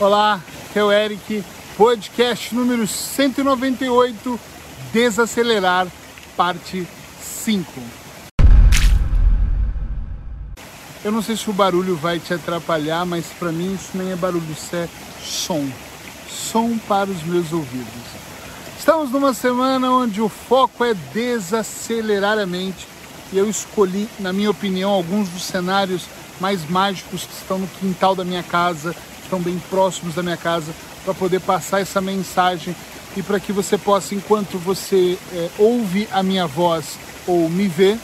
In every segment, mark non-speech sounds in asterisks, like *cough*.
Olá, é o Eric, podcast número 198, Desacelerar, parte 5. Eu não sei se o barulho vai te atrapalhar, mas para mim isso nem é barulho, isso é som. Som para os meus ouvidos. Estamos numa semana onde o foco é desacelerar a mente e eu escolhi, na minha opinião, alguns dos cenários mais mágicos que estão no quintal da minha casa, estão bem próximos da minha casa, para poder passar essa mensagem e para que você possa, enquanto você é, ouve a minha voz ou me vê,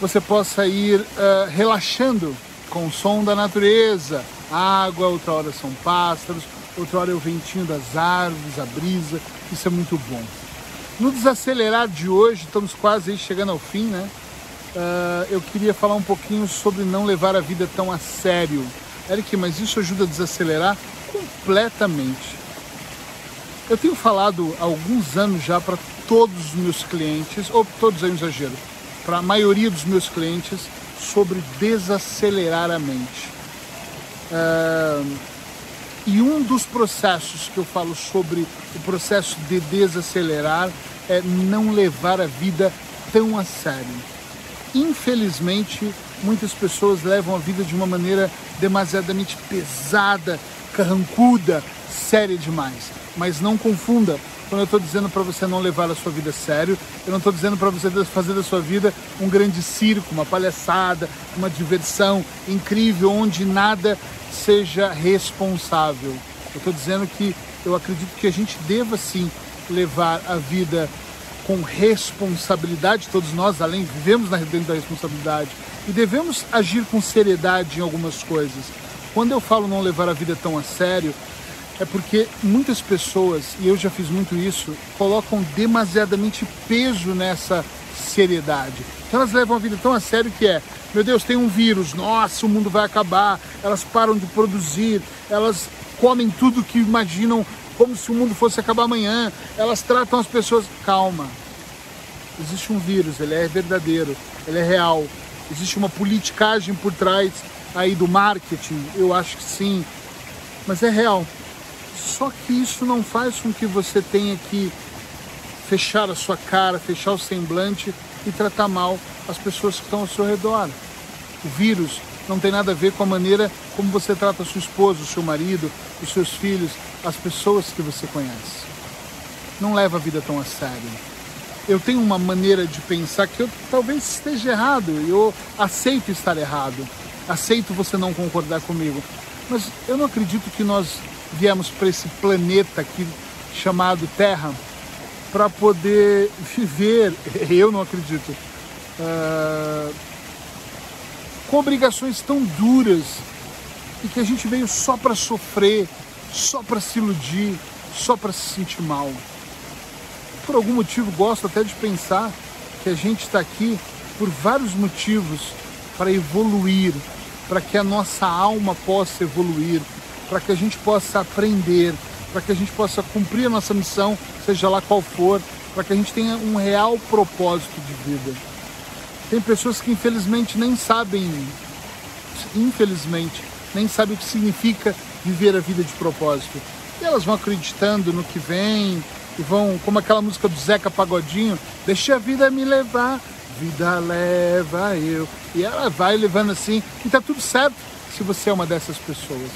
você possa ir uh, relaxando com o som da natureza, água, outra hora são pássaros, outra hora é o ventinho das árvores, a brisa, isso é muito bom. No desacelerar de hoje, estamos quase chegando ao fim, né? Uh, eu queria falar um pouquinho sobre não levar a vida tão a sério. Eric, mas isso ajuda a desacelerar completamente. Eu tenho falado há alguns anos já para todos os meus clientes, ou todos é um exagero, para a maioria dos meus clientes, sobre desacelerar a mente. Uh, e um dos processos que eu falo sobre o processo de desacelerar é não levar a vida tão a sério. Infelizmente, muitas pessoas levam a vida de uma maneira demasiadamente pesada, carrancuda, séria demais. Mas não confunda, quando eu estou dizendo para você não levar a sua vida a sério, eu não estou dizendo para você fazer da sua vida um grande circo, uma palhaçada, uma diversão incrível onde nada seja responsável. Eu estou dizendo que eu acredito que a gente deva sim levar a vida com responsabilidade, todos nós, além, vivemos na dentro da responsabilidade e devemos agir com seriedade em algumas coisas. Quando eu falo não levar a vida tão a sério, é porque muitas pessoas, e eu já fiz muito isso, colocam demasiadamente peso nessa seriedade. Então elas levam a vida tão a sério que é, meu Deus, tem um vírus, nossa, o mundo vai acabar, elas param de produzir, elas comem tudo que imaginam como se o mundo fosse acabar amanhã. Elas tratam as pessoas. Calma. Existe um vírus, ele é verdadeiro, ele é real. Existe uma politicagem por trás aí do marketing, eu acho que sim, mas é real. Só que isso não faz com que você tenha que fechar a sua cara, fechar o semblante e tratar mal as pessoas que estão ao seu redor. O vírus não tem nada a ver com a maneira como você trata sua esposa, o seu marido, os seus filhos, as pessoas que você conhece. Não leva a vida tão a sério. Eu tenho uma maneira de pensar que eu talvez esteja errado, eu aceito estar errado, aceito você não concordar comigo, mas eu não acredito que nós viemos para esse planeta aqui chamado Terra para poder viver, *laughs* eu não acredito, uh, com obrigações tão duras e que a gente veio só para sofrer, só para se iludir, só para se sentir mal. Por algum motivo, gosto até de pensar que a gente está aqui por vários motivos para evoluir, para que a nossa alma possa evoluir, para que a gente possa aprender, para que a gente possa cumprir a nossa missão, seja lá qual for, para que a gente tenha um real propósito de vida. Tem pessoas que infelizmente nem sabem, infelizmente, nem sabem o que significa viver a vida de propósito. E elas vão acreditando no que vem e vão, como aquela música do Zeca Pagodinho, deixa a vida me levar, vida leva eu. E ela vai levando assim, e tá tudo certo se você é uma dessas pessoas.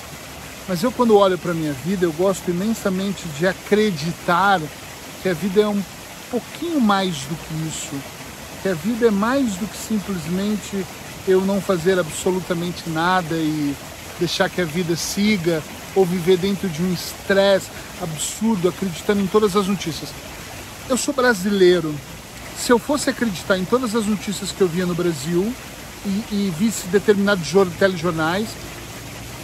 Mas eu quando olho para minha vida, eu gosto imensamente de acreditar que a vida é um pouquinho mais do que isso. Que a vida é mais do que simplesmente eu não fazer absolutamente nada e deixar que a vida siga ou viver dentro de um estresse absurdo, acreditando em todas as notícias. Eu sou brasileiro. Se eu fosse acreditar em todas as notícias que eu via no Brasil e, e visse determinados telejornais,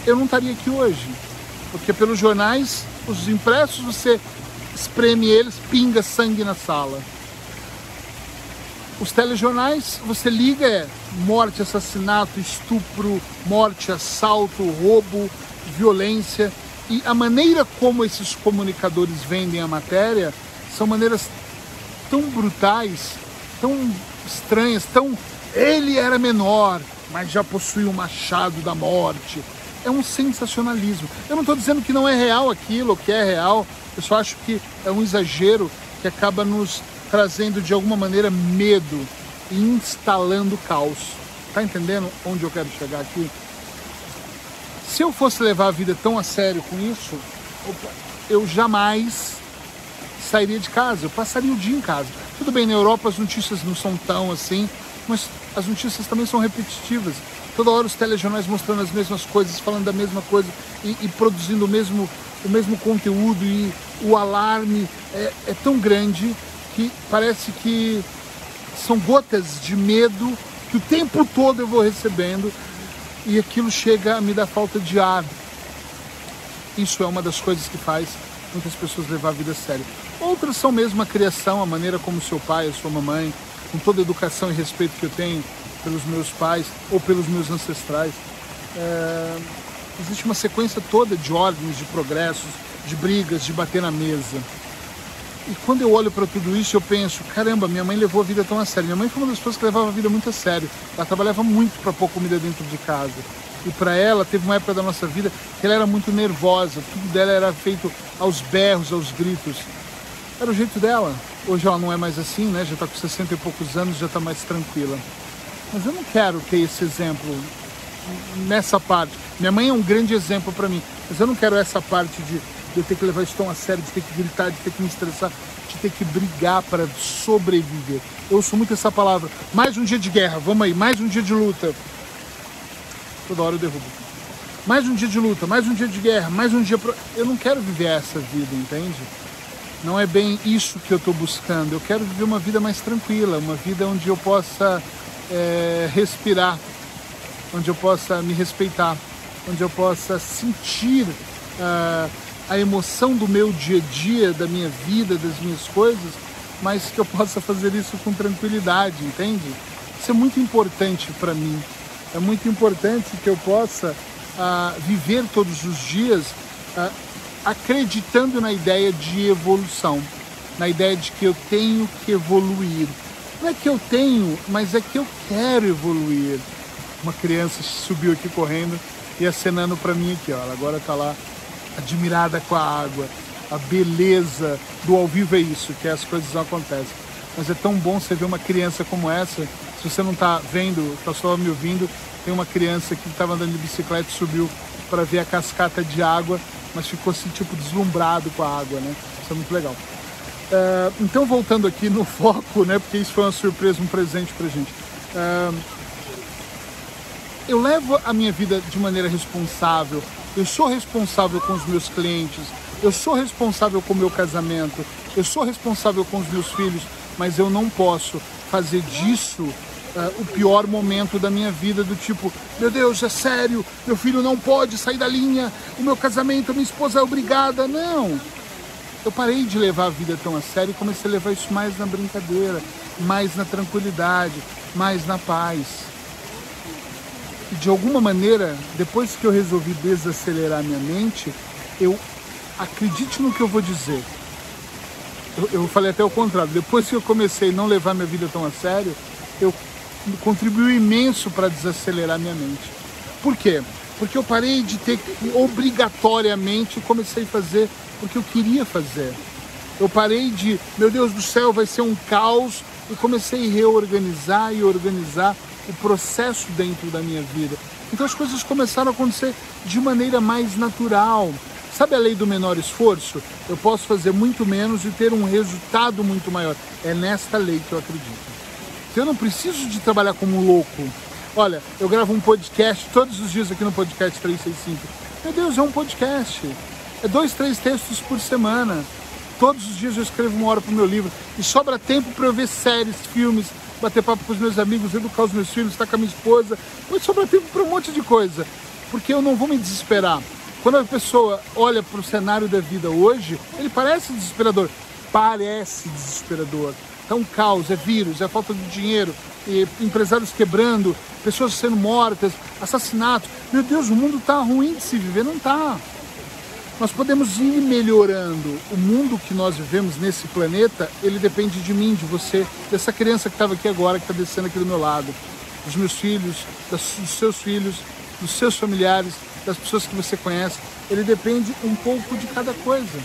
eu não estaria aqui hoje. Porque pelos jornais, os impressos, você espreme eles, pinga sangue na sala. Os telejornais, você liga, é morte, assassinato, estupro, morte, assalto, roubo, violência. E a maneira como esses comunicadores vendem a matéria são maneiras tão brutais, tão estranhas, tão. Ele era menor, mas já possuía o machado da morte. é um sensacionalismo. Eu não estou dizendo que não é real aquilo, que é real, eu só acho que é um exagero que acaba nos trazendo de alguma maneira medo e instalando caos. Tá entendendo onde eu quero chegar aqui? Se eu fosse levar a vida tão a sério com isso, eu jamais sairia de casa, eu passaria o dia em casa. Tudo bem, na Europa as notícias não são tão assim, mas as notícias também são repetitivas. Toda hora os telejornais mostrando as mesmas coisas, falando da mesma coisa e, e produzindo o mesmo, o mesmo conteúdo e o alarme é, é tão grande que parece que são gotas de medo que o tempo todo eu vou recebendo e aquilo chega a me dar falta de ar. Isso é uma das coisas que faz muitas pessoas levar a vida a sério. Outras são mesmo a criação, a maneira como seu pai, a sua mamãe, com toda a educação e respeito que eu tenho pelos meus pais ou pelos meus ancestrais. É... Existe uma sequência toda de ordens, de progressos, de brigas, de bater na mesa. E quando eu olho para tudo isso, eu penso: caramba, minha mãe levou a vida tão a sério. Minha mãe foi uma das pessoas que levava a vida muito a sério. Ela trabalhava muito para pôr comida dentro de casa. E para ela, teve uma época da nossa vida que ela era muito nervosa. Tudo dela era feito aos berros, aos gritos. Era o jeito dela. Hoje ela não é mais assim, né? Já está com 60 e poucos anos, já está mais tranquila. Mas eu não quero ter esse exemplo nessa parte. Minha mãe é um grande exemplo para mim, mas eu não quero essa parte de de eu ter que levar isso tão a sério, de ter que gritar, de ter que me estressar, de ter que brigar para sobreviver. Eu uso muito essa palavra. Mais um dia de guerra, vamos aí, mais um dia de luta. Toda hora eu derrubo. Mais um dia de luta, mais um dia de guerra, mais um dia. Pro... Eu não quero viver essa vida, entende? Não é bem isso que eu estou buscando. Eu quero viver uma vida mais tranquila, uma vida onde eu possa é, respirar, onde eu possa me respeitar, onde eu possa sentir. Uh, a emoção do meu dia a dia, da minha vida, das minhas coisas, mas que eu *laughs* possa fazer isso com tranquilidade, entende? Isso é muito importante para mim. É muito importante que eu possa uh, viver todos os dias uh, acreditando na ideia de evolução, na ideia de que eu tenho que evoluir. Não é que eu tenho, mas é que eu quero evoluir. Uma criança subiu aqui correndo e acenando para mim aqui, ó. Ela agora está lá admirada com a água. A beleza do ao vivo é isso, que as coisas acontecem. Mas é tão bom você ver uma criança como essa. Se você não está vendo, está só me ouvindo, tem uma criança que estava andando de bicicleta e subiu para ver a cascata de água, mas ficou assim, tipo, deslumbrado com a água, né? Isso é muito legal. Uh, então, voltando aqui no *laughs* foco, né? Porque isso foi uma surpresa, um presente pra gente. Uh, eu levo a minha vida de maneira responsável, eu sou responsável com os meus clientes, eu sou responsável com o meu casamento, eu sou responsável com os meus filhos, mas eu não posso fazer disso uh, o pior momento da minha vida, do tipo, meu Deus, é sério, meu filho não pode sair da linha, o meu casamento, a minha esposa é obrigada. Não. Eu parei de levar a vida tão a sério e comecei a levar isso mais na brincadeira, mais na tranquilidade, mais na paz de alguma maneira, depois que eu resolvi desacelerar minha mente, eu acredite no que eu vou dizer. Eu, eu falei até o contrário. Depois que eu comecei a não levar minha vida tão a sério, eu contribuí imenso para desacelerar minha mente. Por quê? Porque eu parei de ter obrigatoriamente comecei a fazer o que eu queria fazer. Eu parei de, meu Deus do céu, vai ser um caos e comecei a reorganizar e organizar o processo dentro da minha vida. Então as coisas começaram a acontecer de maneira mais natural. Sabe a lei do menor esforço? Eu posso fazer muito menos e ter um resultado muito maior. É nesta lei que eu acredito. Então, eu não preciso de trabalhar como louco. Olha, eu gravo um podcast todos os dias aqui no podcast 365. Meu Deus, é um podcast. É dois, três textos por semana. Todos os dias eu escrevo uma hora para o meu livro. E sobra tempo para eu ver séries, filmes, bater papo com os meus amigos, educar os meus filhos, estar com a minha esposa. Mas sobra tempo para um monte de coisa. Porque eu não vou me desesperar. Quando a pessoa olha para o cenário da vida hoje, ele parece desesperador. Parece desesperador. É um caos, é vírus, é falta de dinheiro, empresários quebrando, pessoas sendo mortas, assassinatos. Meu Deus, o mundo está ruim de se viver, não está nós podemos ir melhorando. O mundo que nós vivemos nesse planeta, ele depende de mim, de você, dessa criança que estava aqui agora, que está descendo aqui do meu lado, dos meus filhos, dos seus filhos, dos seus familiares, das pessoas que você conhece, ele depende um pouco de cada coisa.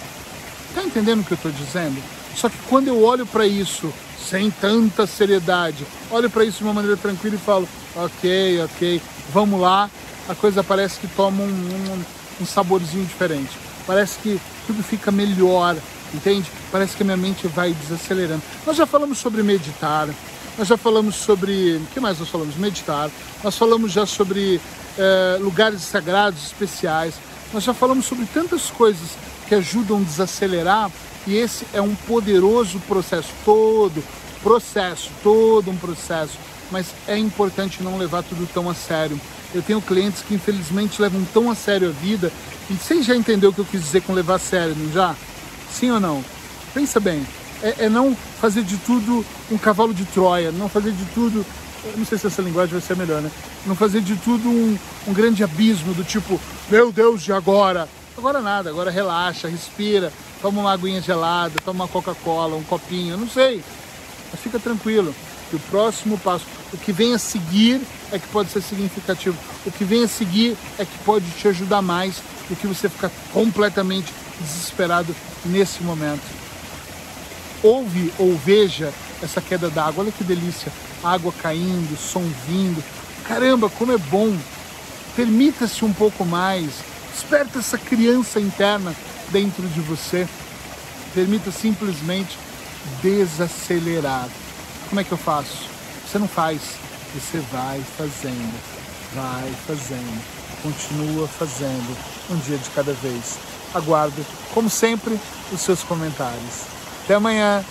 Tá entendendo o que eu estou dizendo? Só que quando eu olho para isso sem tanta seriedade, olho para isso de uma maneira tranquila e falo, ok, ok, vamos lá, a coisa parece que toma um, um, um saborzinho diferente. Parece que tudo fica melhor, entende? Parece que a minha mente vai desacelerando. Nós já falamos sobre meditar, nós já falamos sobre. O que mais nós falamos? Meditar. Nós falamos já sobre é, lugares sagrados especiais. Nós já falamos sobre tantas coisas que ajudam a desacelerar e esse é um poderoso processo todo, processo, todo um processo, mas é importante não levar tudo tão a sério. Eu tenho clientes que infelizmente levam tão a sério a vida e você já entendeu o que eu quis dizer com levar a sério, não já? Sim ou não? Pensa bem, é, é não fazer de tudo um cavalo de Troia, não fazer de tudo não sei se essa linguagem vai ser melhor, né? Não fazer de tudo um, um grande abismo do tipo, meu Deus, de agora? Agora nada, agora relaxa, respira, toma uma aguinha gelada, toma uma Coca-Cola, um copinho, não sei. Mas fica tranquilo, que o próximo passo, o que vem a seguir é que pode ser significativo. O que vem a seguir é que pode te ajudar mais do que você ficar completamente desesperado nesse momento. Ouve ou veja essa queda d'água, olha que delícia água caindo, som vindo. Caramba, como é bom! Permita-se um pouco mais, desperta essa criança interna dentro de você. Permita simplesmente desacelerar. Como é que eu faço? Você não faz, você vai fazendo, vai fazendo, continua fazendo, um dia de cada vez. Aguardo, como sempre, os seus comentários. Até amanhã!